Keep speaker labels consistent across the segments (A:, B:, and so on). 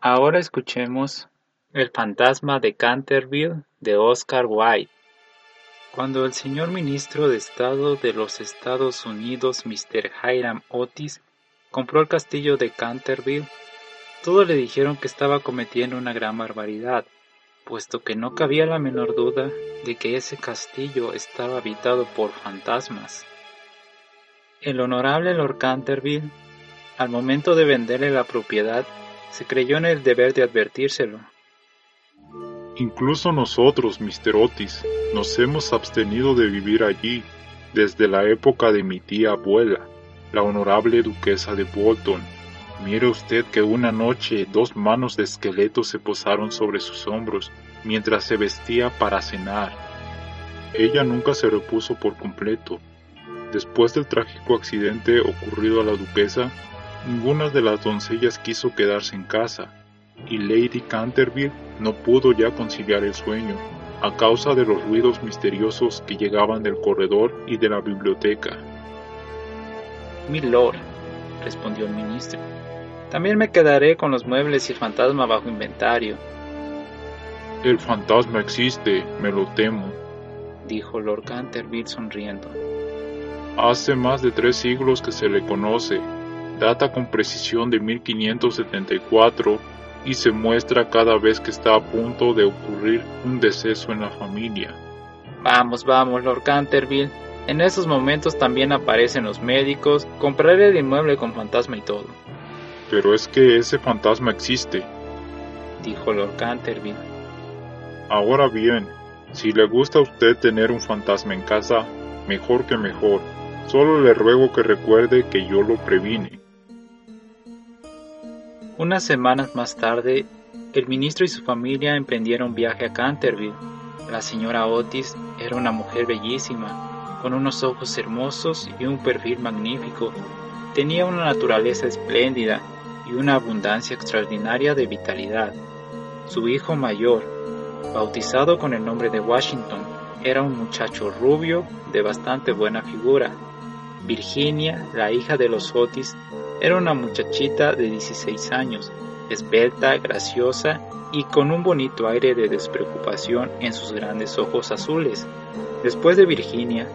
A: Ahora escuchemos El fantasma de Canterville de Oscar Wilde. Cuando el señor ministro de Estado de los Estados Unidos, Mr. Hiram Otis, compró el castillo de Canterville, todos le dijeron que estaba cometiendo una gran barbaridad, puesto que no cabía la menor duda de que ese castillo estaba habitado por fantasmas. El honorable Lord Canterville, al momento de venderle la propiedad, se creyó en el deber de advertírselo.
B: Incluso nosotros, Mr. Otis, nos hemos abstenido de vivir allí desde la época de mi tía abuela, la honorable duquesa de Bolton. Mire usted que una noche dos manos de esqueleto se posaron sobre sus hombros mientras se vestía para cenar. Ella nunca se repuso por completo. Después del trágico accidente ocurrido a la duquesa, Ninguna de las doncellas quiso quedarse en casa, y Lady Canterville no pudo ya conciliar el sueño, a causa de los ruidos misteriosos que llegaban del corredor y de la biblioteca.
A: Mi lord, respondió el ministro, también me quedaré con los muebles y el fantasma bajo inventario.
B: El fantasma existe, me lo temo,
A: dijo Lord Canterville sonriendo.
B: Hace más de tres siglos que se le conoce, data con precisión de 1574 y se muestra cada vez que está a punto de ocurrir un deceso en la familia.
A: Vamos, vamos, Lord Canterville. En esos momentos también aparecen los médicos. Compraré el inmueble con fantasma y todo.
B: Pero es que ese fantasma existe,
A: dijo Lord Canterville.
B: Ahora bien, si le gusta a usted tener un fantasma en casa, mejor que mejor. Solo le ruego que recuerde que yo lo previne.
A: Unas semanas más tarde, el ministro y su familia emprendieron viaje a Canterville. La señora Otis era una mujer bellísima, con unos ojos hermosos y un perfil magnífico. Tenía una naturaleza espléndida y una abundancia extraordinaria de vitalidad. Su hijo mayor, bautizado con el nombre de Washington, era un muchacho rubio de bastante buena figura. Virginia, la hija de los Otis, era una muchachita de 16 años, esbelta, graciosa y con un bonito aire de despreocupación en sus grandes ojos azules. Después de Virginia,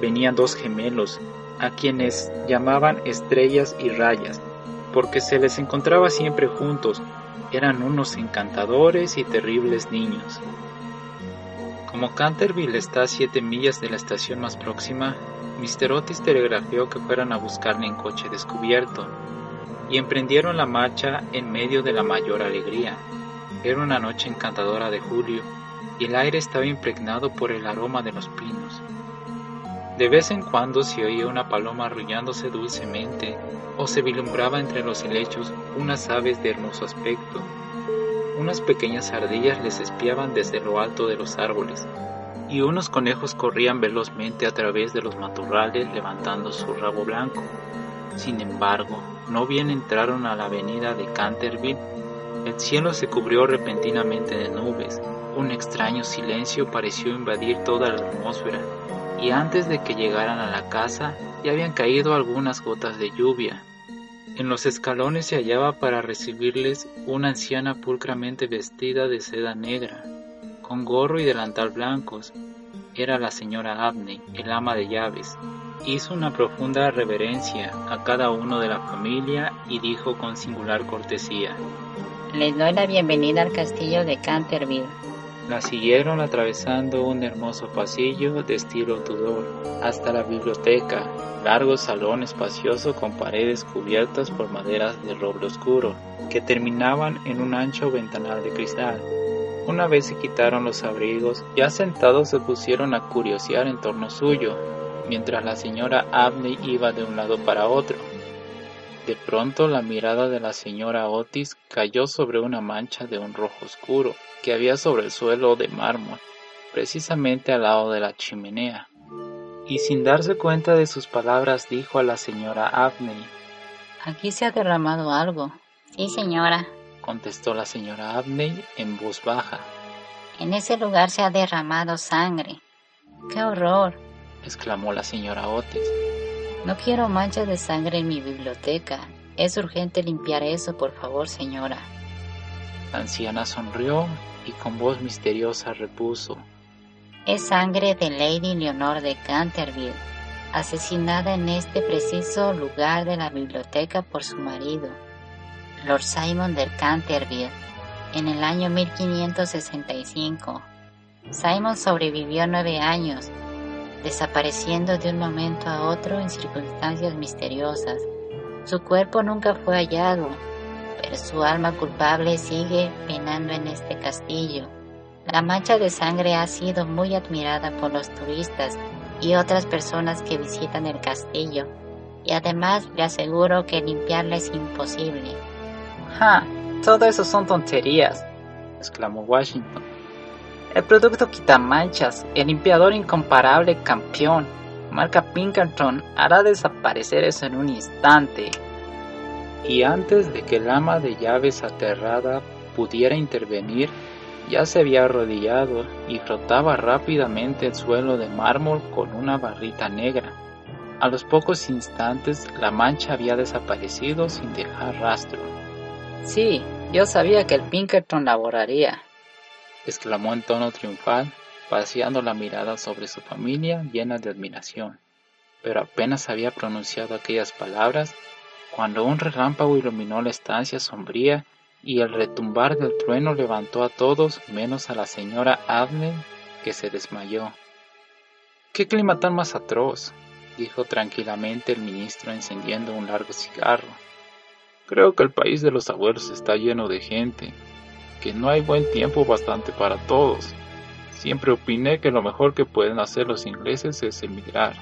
A: venían dos gemelos, a quienes llamaban estrellas y rayas, porque se les encontraba siempre juntos. Eran unos encantadores y terribles niños. Como Canterville está a siete millas de la estación más próxima, Mr. Otis telegrafió que fueran a buscarle en coche descubierto, y emprendieron la marcha en medio de la mayor alegría. Era una noche encantadora de julio, y el aire estaba impregnado por el aroma de los pinos. De vez en cuando se oía una paloma arrullándose dulcemente, o se vislumbraba entre los helechos unas aves de hermoso aspecto. Unas pequeñas ardillas les espiaban desde lo alto de los árboles, y unos conejos corrían velozmente a través de los matorrales levantando su rabo blanco. Sin embargo, no bien entraron a la avenida de Canterville, el cielo se cubrió repentinamente de nubes, un extraño silencio pareció invadir toda la atmósfera, y antes de que llegaran a la casa ya habían caído algunas gotas de lluvia. En los escalones se hallaba para recibirles una anciana pulcramente vestida de seda negra, con gorro y delantal blancos. Era la señora Abney, el ama de llaves. Hizo una profunda reverencia a cada uno de la familia y dijo con singular cortesía,
C: Les doy la bienvenida al castillo de Canterville.
A: La siguieron atravesando un hermoso pasillo de estilo Tudor hasta la biblioteca, largo salón espacioso con paredes cubiertas por maderas de roble oscuro, que terminaban en un ancho ventanal de cristal. Una vez se quitaron los abrigos, ya sentados se pusieron a curiosear en torno suyo, mientras la señora Abney iba de un lado para otro. De pronto la mirada de la señora Otis cayó sobre una mancha de un rojo oscuro que había sobre el suelo de mármol, precisamente al lado de la chimenea. Y sin darse cuenta de sus palabras dijo a la señora Abney.
C: Aquí se ha derramado algo.
D: Sí, señora,
A: contestó la señora Abney en voz baja.
D: En ese lugar se ha derramado sangre. ¡Qué horror!
A: exclamó la señora Otis.
C: No quiero manchas de sangre en mi biblioteca. Es urgente limpiar eso, por favor, señora.
A: La anciana sonrió y con voz misteriosa repuso.
D: Es sangre de Lady Leonor de Canterville, asesinada en este preciso lugar de la biblioteca por su marido, Lord Simon de Canterville, en el año 1565. Simon sobrevivió nueve años desapareciendo de un momento a otro en circunstancias misteriosas. Su cuerpo nunca fue hallado, pero su alma culpable sigue penando en este castillo. La mancha de sangre ha sido muy admirada por los turistas y otras personas que visitan el castillo, y además le aseguro que limpiarla es imposible.
E: ¡Ja! Todo eso son tonterías, exclamó Washington. El producto quita manchas, el limpiador incomparable campeón, marca Pinkerton, hará desaparecer eso en un instante.
A: Y antes de que el ama de llaves aterrada pudiera intervenir, ya se había arrodillado y frotaba rápidamente el suelo de mármol con una barrita negra. A los pocos instantes la mancha había desaparecido sin dejar rastro.
C: Sí, yo sabía que el Pinkerton laboraría,
A: exclamó en tono triunfal, paseando la mirada sobre su familia llena de admiración. Pero apenas había pronunciado aquellas palabras cuando un relámpago iluminó la estancia sombría y el retumbar del trueno levantó a todos menos a la señora Abney, que se desmayó. ¡Qué clima tan más atroz! dijo tranquilamente el ministro encendiendo un largo cigarro. Creo que el país de los abuelos está lleno de gente, que no hay buen tiempo bastante para todos. Siempre opiné que lo mejor que pueden hacer los ingleses es emigrar.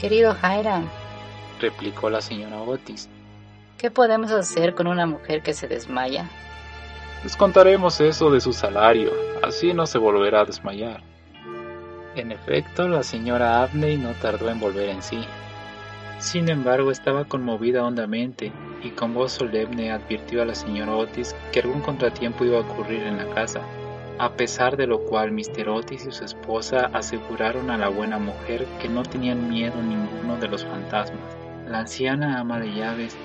C: Querido Hiram,
A: replicó la señora Otis,
C: ¿qué podemos hacer con una mujer que se desmaya?
A: Les contaremos eso de su salario, así no se volverá a desmayar. En efecto, la señora Abney no tardó en volver en sí. Sin embargo, estaba conmovida hondamente y con voz solemne advirtió a la señora Otis que algún contratiempo iba a ocurrir en la casa, a pesar de lo cual Mr. Otis y su esposa aseguraron a la buena mujer que no tenían miedo ninguno de los fantasmas. La anciana ama de llaves,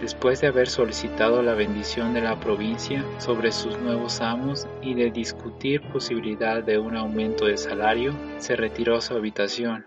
A: después de haber solicitado la bendición de la provincia sobre sus nuevos amos y de discutir posibilidad de un aumento de salario, se retiró a su habitación